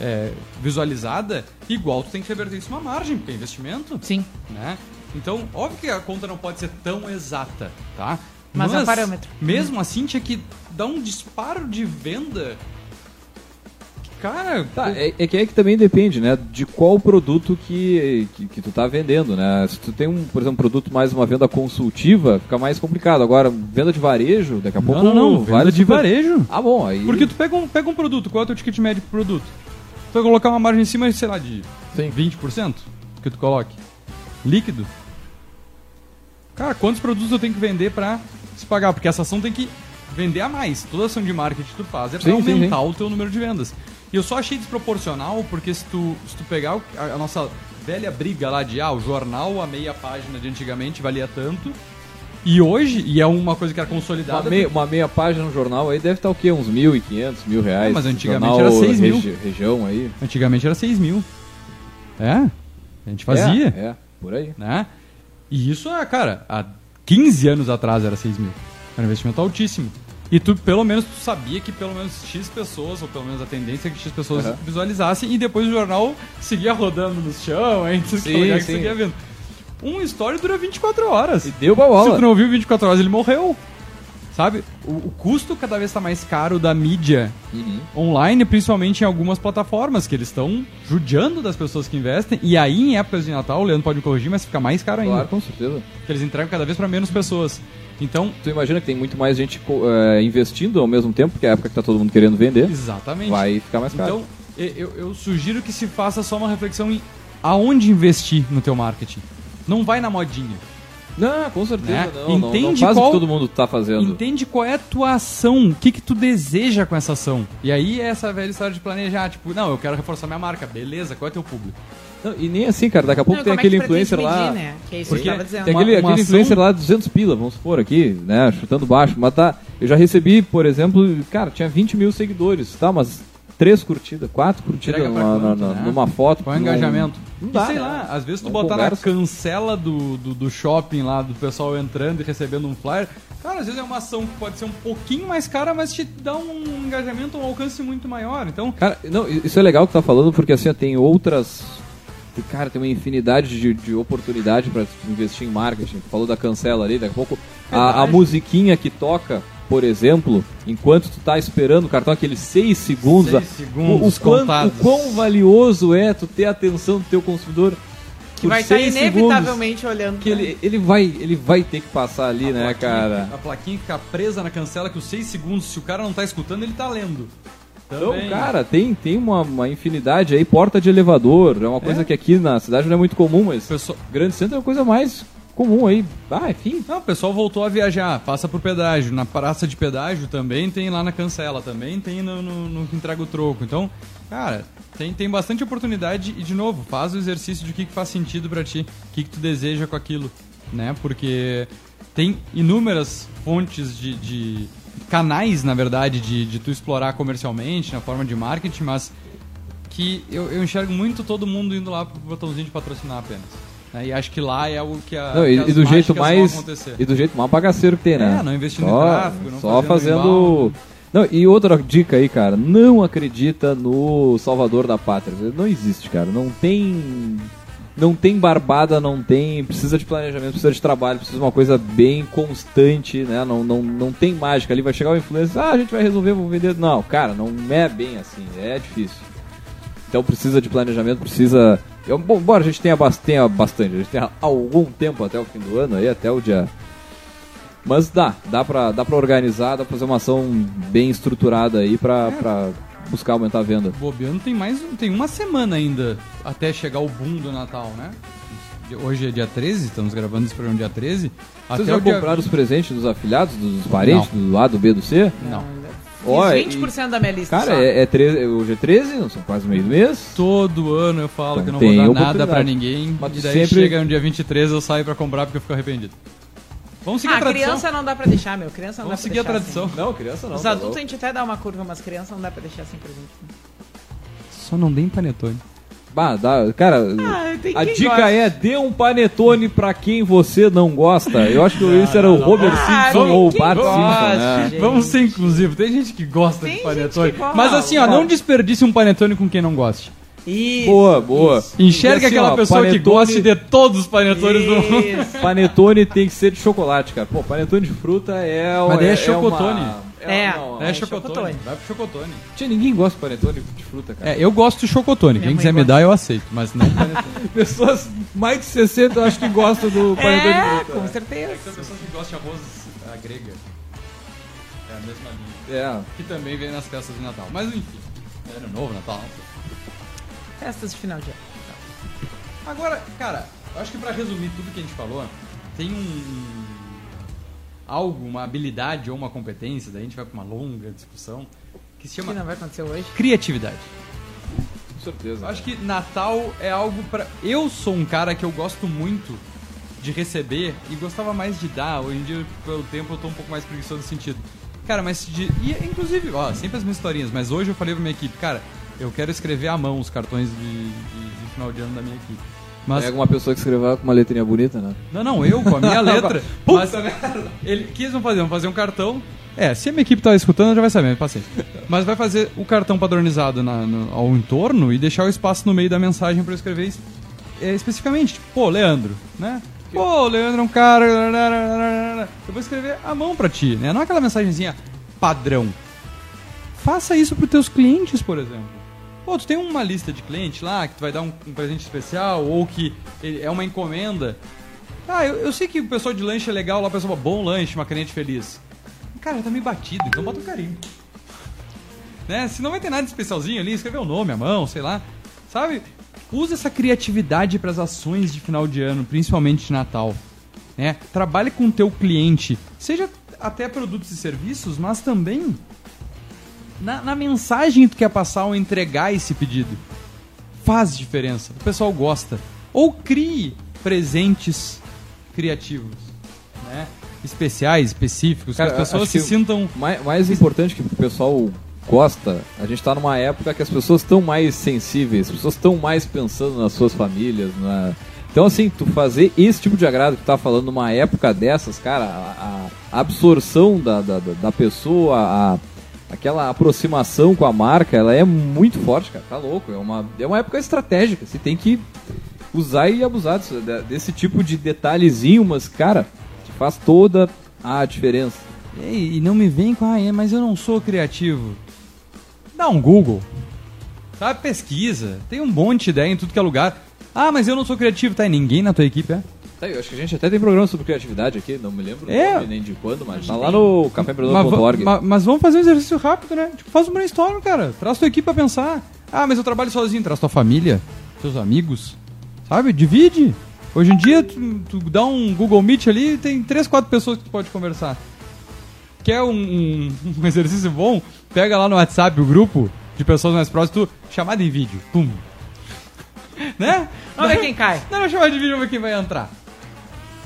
é, visualizada, igual tu tem que reverter isso uma margem, porque é investimento, sim. né? Então, óbvio que a conta não pode ser tão exata, tá? Mas é um parâmetro. Mesmo assim, tinha que dar um disparo de venda. Cara, Tá, é, é que aí que também depende, né? De qual produto que, que, que tu tá vendendo, né? Se tu tem, um, por exemplo, um produto mais uma venda consultiva, fica mais complicado. Agora, venda de varejo, daqui a pouco... Não, não, não. vale Venda de super- varejo. Ah, bom, aí... Porque tu pega um, pega um produto, qual é o teu ticket médio pro produto? Tu vai colocar uma margem em cima, sei lá, de Sim. 20% que tu coloque. Líquido. Cara, quantos produtos eu tenho que vender pra se pagar? Porque essa ação tem que vender a mais. Toda ação de marketing que tu faz é pra Sim, sim, aumentar o teu número de vendas. E eu só achei desproporcional porque se tu, se tu pegar a, a nossa velha briga lá de ah, o jornal, a meia página de antigamente valia tanto. E hoje, e é uma coisa que era Uma consolidada. meia, uma meia página no jornal aí deve estar o quê? Uns 1.500, mil reais. É, mas antigamente Jornal era 6 mil. regi- região aí. Antigamente era 6 mil. É? A gente fazia, É, é, por aí. né? E isso, é, cara, há 15 anos atrás era 6 mil. Era um investimento altíssimo. E tu, pelo menos, tu sabia que pelo menos X pessoas, ou pelo menos a tendência é que X pessoas Aham. visualizassem, e depois o jornal seguia rodando no chão, hein? Sim, que sim. seguia vendo. Um story dura 24 horas. E deu pra Se tu não ouviu 24 horas, ele morreu. Sabe? O, o custo cada vez está mais caro da mídia Uhum. online, principalmente em algumas plataformas, que eles estão judiando das pessoas que investem. E aí, em épocas de Natal, o Leandro pode me corrigir, mas fica mais caro ainda. Claro, com certeza. Porque eles entregam cada vez para menos pessoas. Então, Tu imagina que tem muito mais gente eh, investindo ao mesmo tempo, porque é a época que tá todo mundo querendo vender, exatamente. vai ficar mais caro. Então, eu, eu sugiro que se faça só uma reflexão em aonde investir no teu marketing. Não vai na modinha. não, com certeza Né? não, não. Não Entende faz qual- o que todo mundo tá fazendo. Entende qual é a tua ação, o que que tu deseja com essa ação. E aí é essa velha história de planejar, tipo, não, eu quero reforçar minha marca, beleza, qual é teu público? Não, e nem assim, cara. Daqui a pouco Não, tem como é que aquele influencer lá. medir, né? Que é isso Porque que eu tava dizendo. Tem aquele, uma aquele ação- influencer lá de 200 pila, vamos supor aqui, né? Chutando baixo. Mas tá. Eu já recebi, por exemplo, cara, tinha 20 mil seguidores, tá? Mas três curtidas, quatro curtidas pra numa, quanto, na- né? numa foto. Qual é o engajamento? Não e dá, sei né? lá, às vezes tu Não botar na conversa. cancela do, do, do shopping lá, do pessoal entrando e recebendo um flyer, cara, às vezes é uma ação que pode ser um pouquinho mais cara, mas te dá um engajamento, um alcance muito maior. Então, Cara, não, isso é legal que tá falando, porque assim, ó, tem outras. Cara, tem uma infinidade de, de oportunidade para investir em marketing. Tu falou da cancela ali, daqui a pouco. A, a musiquinha que toca, por exemplo, enquanto tu tá esperando o cartão, aqueles seis segundos. Seis segundos o, o, quão, o quão valioso é tu ter a atenção do teu consumidor. Que vai estar seis inevitavelmente olhando. segundos, Que ele, ele, vai, ele vai ter que passar ali, a né, cara? A plaquinha fica presa na cancela que os 6 segundos, se o cara não tá escutando, ele tá lendo. Então, Também. cara, tem, tem uma, uma infinidade aí, porta de elevador, é uma coisa É. que aqui na cidade não é muito comum, mas Pessoal- grande centro é uma coisa mais comum aí. Ah, enfim. Não, o pessoal voltou a viajar, passa por pedágio. Na praça de pedágio também tem lá na cancela, também tem no, no, no que entrega o troco. Então, cara, tem, tem bastante oportunidade e, de novo, faz o exercício de o que, que faz sentido pra ti, o que, que tu deseja com aquilo, né? Porque tem inúmeras fontes de, de canais, na verdade, de, de tu explorar comercialmente, na forma de marketing, mas que eu, eu enxergo muito todo mundo indo lá pro botãozinho de patrocinar apenas. Né? E acho que lá é o que, a, Não, que e, as e do jeito mais acontecer. e do jeito mais bagaceiro que tem, né? É, não investindo só, em tráfego, não só fazendo fazendo. Não, e outra dica aí, cara, não acredita no Salvador da Pátria. Não existe, cara. Não tem não tem barbada, não tem, precisa de planejamento, precisa de trabalho, precisa de uma coisa bem constante, né? Não, não, não tem mágica ali, vai chegar o influencer, ah, a gente vai resolver, vou vender. Não, cara, não é bem assim, é difícil. Então precisa de planejamento, precisa. Eu, bom, embora a gente tenha, bas- tenha bastante, a gente tenha algum tempo até o fim do ano, aí até o dia. Mas dá, dá pra, dá pra organizar, dá pra fazer uma ação bem estruturada aí pra, pra buscar aumentar a venda. Bobeando tem mais tem uma semana ainda até chegar o boom do Natal, né? Hoje é dia 13, estamos gravando esse programa dia 13. Vocês até já o dia compraram os presentes dos afiliados, dos parentes, do A, do B, do C? Não. Ó, Fiz e- 20% da minha lista Cara, só. é, é 13, hoje é 13, não são quase meio do mês. Todo ano eu falo que eu não vou dar nada pra ninguém. Mas e daí sempre- chega no dia 23 eu saio pra comprar porque eu fico arrependido. Vamos seguir Ah, a tradição. criança não dá pra deixar, meu. Criança não Vamos dá pra seguir a deixar tradição. Não, criança não. Assim. Os tá adultos louco. a gente até dá uma curva, mas criança não dá pra deixar sem presente. Só não deem panetone. Bah, dá, cara, Ah, a dica gosta. é dê um panetone pra quem você não gosta. Eu acho que esse era o Robert Ah, Simpson ou o Bart gosta, Simpson, né? Vamos ser inclusivos. Tem gente que gosta Tem de panetone. que gosta. Mas assim, ó, não desperdice um panetone com quem não goste. Isso. Boa, boa. Enxerga E assim, aquela ó, pessoa que panetone- goste de todos os panetones do mundo. Isso. Panetone tem que ser de chocolate, cara. Pô, panetone de fruta é. Mas daí é é chocotone. uma- É. não, É É chocotone. chocotone. Vai pro chocotone. Tinha ninguém gosta de panetone de fruta, cara. É, eu gosto de chocotone. Minha Quem quiser me gosta. dar, eu aceito. Mas não panetone. Pessoas mais de 60 eu acho que gostam do panetone É, de fruta. com né? certeza. Tem pessoas que gostam de arroz à grega. É a mesma linha. É. Que também vem nas festas de Natal. Mas enfim. É ano novo, Natal. sei. Festas de final de ano. Agora, cara, eu acho que pra resumir tudo que a gente falou, tem um. Algo, uma habilidade ou uma competência, daí a gente vai pra uma longa discussão, que se O que chama não vai acontecer hoje? criatividade. Com certeza. Eu acho que Natal é algo pra. Eu sou um cara que eu gosto muito de receber e gostava mais de dar. Hoje em dia, pelo tempo, eu tô um pouco mais preguiçoso nesse sentido. Cara, mas de. E, inclusive, ó, sempre as minhas historinhas, mas hoje eu falei pra minha equipe, cara, eu quero escrever à mão os cartões de, de- de final de ano da minha equipe. Mas. Pega uma pessoa que escreveu com uma letrinha bonita, né? Não, não, eu com a minha letra. Mas ele quis vão fazer, vão fazer um cartão. É, se a minha equipe tá escutando, já vai saber, paciência. Mas vai fazer o cartão padronizado na- no- ao entorno e deixar o espaço no meio da mensagem pra eu escrever es- é, especificamente. Tipo, pô, Leandro, né? Pô, Leandro é um cara. Eu vou escrever à mão pra ti, né? Não aquela mensagenzinha padrão. Faça isso pros teus clientes, por exemplo. Pô, tu tem uma lista de clientes lá que tu vai dar um, um presente especial ou que é uma encomenda. Ah, eu, eu sei que o pessoal de lanche é legal lá, o pessoal fala, bom lanche, uma cliente feliz. Cara, tá meio batido, então bota um carinho. Né? Se não vai ter nada de especialzinho ali, escrever o nome, a mão, sei lá. Sabe? Usa essa criatividade para as ações de final de ano, principalmente de Natal. Né? Trabalhe com o teu cliente, seja até produtos e serviços, mas também na, na mensagem que tu quer passar ao entregar esse pedido. Faz diferença, o pessoal gosta. Ou crie presentes criativos, né? especiais, específicos, Cara, que as pessoas se sintam Mais, mais importante que o pessoal gosta, a gente tá numa época que as pessoas estão mais sensíveis, as pessoas estão mais pensando nas suas famílias, na... Então, assim, tu fazer esse tipo de agrado que tu tá falando numa época dessas, cara, a, a absorção da, da, da- da pessoa, a, aquela aproximação com a marca, ela é muito forte, cara, tá louco. É uma, é uma época estratégica, você tem que usar e abusar disso, de- desse tipo de detalhezinho, mas, cara, faz toda a diferença. Ei, E não me vem com, ah, é, mas eu não sou criativo. Dá um Google. Sabe, pesquisa. Tem um monte de ideia em tudo que é lugar. Ah, mas eu não sou criativo, tá? E ninguém na tua equipe é? Tá, eu acho que a gente até tem programa sobre criatividade aqui, não me lembro É. nome nem de quando, mas tá lá no Mas, caféempreendedor.org. va- ma- mas vamos fazer um exercício rápido, né? Tipo, faz um brainstorm, cara. Traz tua equipe pra pensar. Ah, mas eu trabalho sozinho. Traz tua família, teus amigos. Sabe? Divide. Hoje em dia, tu, tu dá um Google Meet ali e tem três, quatro pessoas que tu pode conversar. Quer um, um- um exercício bom? Pega lá no WhatsApp o grupo de pessoas mais próximas, tu chamada em vídeo. Pum. né? Vamos ver quem cai. Não, não chamada de vídeo, vamos ver quem vai entrar.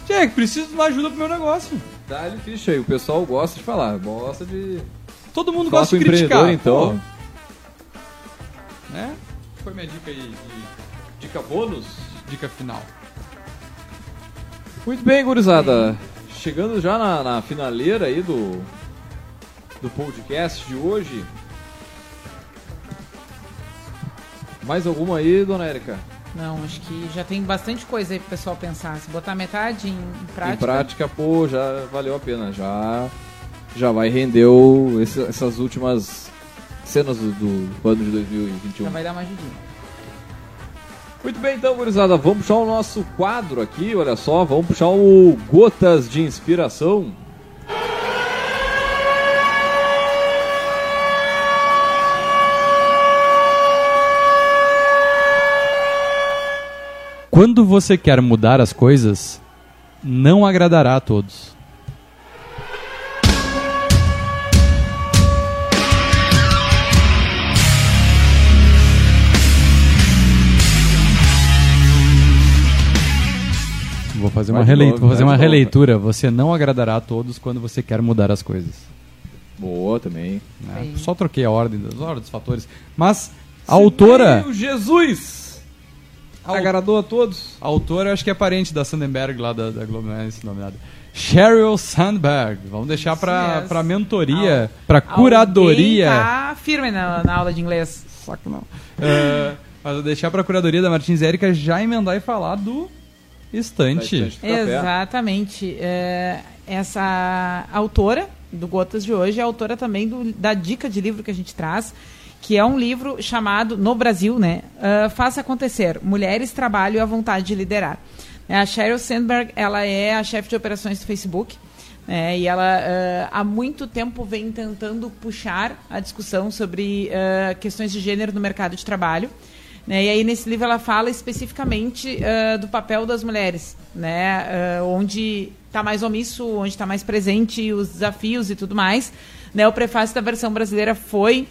Tchê, preciso de uma ajuda pro meu negócio. Dá-lhe ficha aí, o pessoal gosta de falar, gosta de Todo mundo falar gosta de criticar. então. Pô, né? Foi minha dica aí de Dica bônus? dica final. Muito bem, gurizada. Chegando já na, na finaleira aí do, do podcast de hoje. Mais alguma aí, dona Érica? Não, acho que já tem bastante coisa aí pro pessoal pensar. Se botar metade em, prática. Em prática, pô, já valeu a pena. Já, já vai render o- esse- essas últimas cenas do, do ano de 2021. Já vai dar uma ajudinha. Muito bem, então, gurizada, vamos puxar o nosso quadro aqui, olha só, vamos puxar o Gotas de Inspiração. Quando você quer mudar as coisas, não agradará a todos. Vou fazer uma, vou fazer uma releitura. Você não agradará a todos quando você quer mudar as coisas. Boa também. É, só troquei a ordem, das ordens dos fatores. Mas a autora. Meu Jesus! Agradou a todos? a autora acho que é parente da Sandberg lá da, da Globo, não é esse nome nada. Sheryl Sandberg. Vamos deixar pra, Yes. pra mentoria, pra curadoria. Tá firme na, na aula de inglês. Saco não. É, mas vou deixar pra curadoria da Martins Érica já emendar e falar do estante. Café. Exatamente. É, essa autora do Gotas de hoje é autora também do- da dica de livro que a gente traz, que é um livro chamado, no Brasil, né? ah, Faça Acontecer, Mulheres, Trabalho e a Vontade de Liderar. A Sheryl Sandberg, ela é a chefe de operações do Facebook, né, e ela ah, há muito tempo vem tentando puxar a discussão sobre ah, questões de gênero no mercado de trabalho. Né? E aí nesse livro ela fala especificamente do papel das mulheres, né? Onde está mais omisso, onde está mais presente, os desafios e tudo mais. Né? O prefácio da versão brasileira foi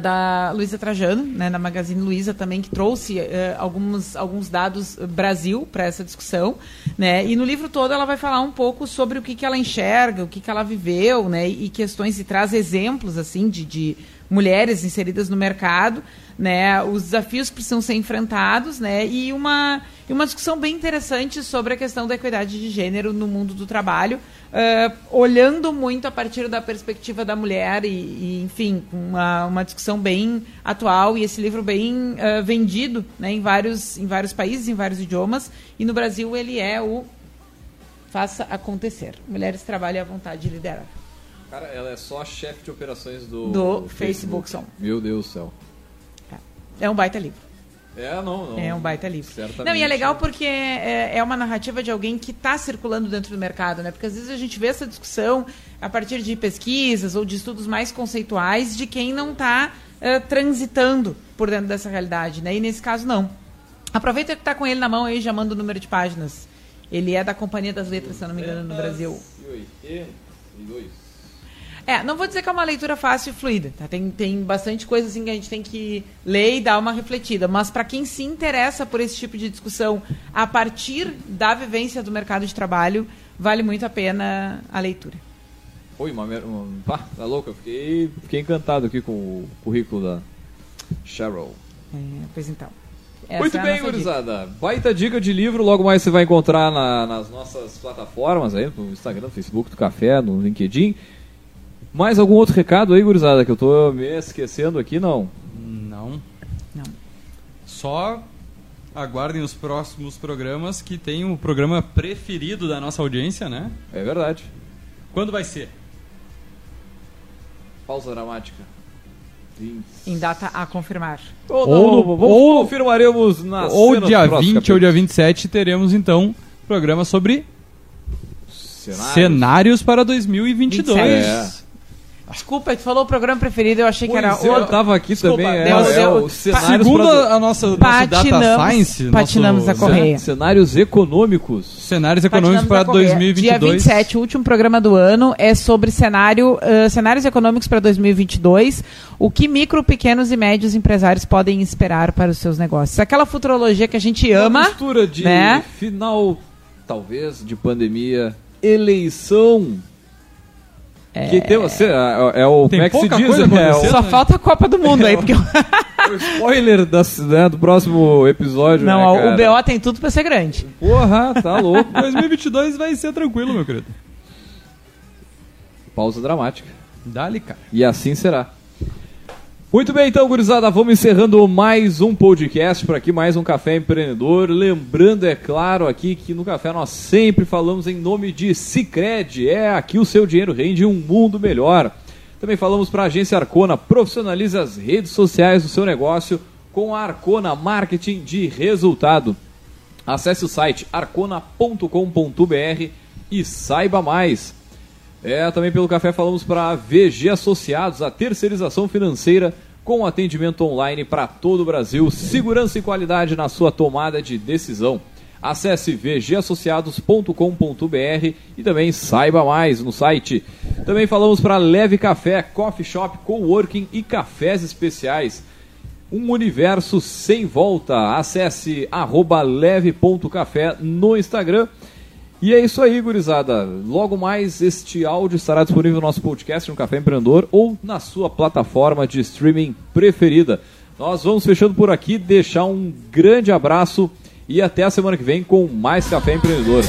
da Luísa Trajano, né, na Magazine Luiza também, que trouxe ah, alguns, alguns dados ah, Brasil para essa discussão. Né? E no livro todo ela vai falar um pouco sobre o que, que ela enxerga, o que, que ela viveu, né, e questões, e traz exemplos assim de, de mulheres inseridas no mercado, né, os desafios que precisam ser enfrentados, né, e uma, uma discussão bem interessante sobre a questão da equidade de gênero no mundo do trabalho, ah, olhando muito a partir da perspectiva da mulher e, e, enfim, uma, uma discussão bem atual e esse livro bem ah, vendido né, em, vários, em vários países, em vários idiomas, e no Brasil ele é o Faça Acontecer. Mulheres trabalham à vontade de liderar. Cara, ela é só a chefe de operações do, Do Facebook, só. Meu Deus do céu. É um baita livro. É, não, não. É um baita livro. Certamente. Não, e é legal porque é, é uma narrativa de alguém que está circulando dentro do mercado, né? Porque às vezes a gente vê essa discussão a partir de pesquisas ou de estudos mais conceituais de quem não está transitando por dentro dessa realidade, né? E nesse caso, não. Aproveita que está com ele na mão aí e já manda o número de páginas. Ele é da Companhia das Letras, se eu não me engano, no Brasil. 82. É, não vou dizer que é uma leitura fácil e fluida, tá? Tem, tem bastante coisa assim que a gente tem que ler e dar uma refletida. Mas para quem se interessa por esse tipo de discussão a partir da vivência do mercado de trabalho, vale muito a pena a leitura. Oi, uma, uma pá, tá louca? Fiquei, fiquei encantado aqui com o currículo da Cheryl. É, pois então. Essa Muito é bem, gurizada. Baita dica de livro, logo mais você vai encontrar na- nas nossas plataformas aí, no Instagram, no Facebook do Café, no LinkedIn. Mais algum outro recado aí, gurizada, que eu tô me esquecendo aqui? Não. Não. Não. Só aguardem os próximos programas que tem o programa preferido da nossa audiência, né? É verdade. Quando vai ser? Pausa dramática. Em data a confirmar. Ou, Ou não, vamos- ou- confirmaremos na ou dia 20 ou dia 27 teremos então programa sobre cenários, para 2022. 27. Desculpa, tu falou o programa preferido, eu achei que era Pois é, eu outro. tava aqui Desculpa, também. É, é deu- o cenários Segundo pra- a nossa, nosso data Patinamos- science, patinamos nosso a correia. cenários econômicos. cenários econômicos para Patinamos a correr. 2022. Dia 27, o último programa do ano, é sobre cenário, ah, cenários econômicos para 2022. O que micro, pequenos e médios empresários podem esperar para os seus negócios. Aquela futurologia que a gente Uma ama. mistura de né? final, talvez, de pandemia, eleição. Que tem, você, é, é o Tem como é que se pouca diz? coisa É. Só falta a Copa do Mundo aí, porque o, spoiler da, né, do próximo episódio. não, né, o? BO tem tudo para ser grande. Porra, tá louco. 2022 vai ser tranquilo, meu querido. Pausa dramática. Dá-lhe, cara. E assim será. Muito bem, então, gurizada, vamos encerrando mais um podcast por aqui, mais um Café Empreendedor. Lembrando, é claro, aqui que no Café nós sempre falamos em nome de Cicred. É aqui o seu dinheiro rende um mundo melhor. Também falamos para a agência Arcona, profissionalize as redes sociais do seu negócio com a Arcona Marketing de Resultado. Acesse o site arcona.com.br e saiba mais. É, também pelo café falamos para VG Associados, a terceirização financeira com atendimento online para todo o Brasil, segurança e qualidade na sua tomada de decisão. Acesse vgassociados.com.br e também saiba mais no site. Também falamos para Leve Café, Coffee Shop, Coworking e cafés especiais. um universo sem volta. Acesse arroba leve.café no Instagram. E é isso aí, gurizada. Logo mais, este áudio estará disponível no nosso podcast no Café Empreendedor ou na sua plataforma de streaming preferida. Nós vamos fechando por aqui, deixar um grande abraço e até a semana que vem com mais Café Empreendedor.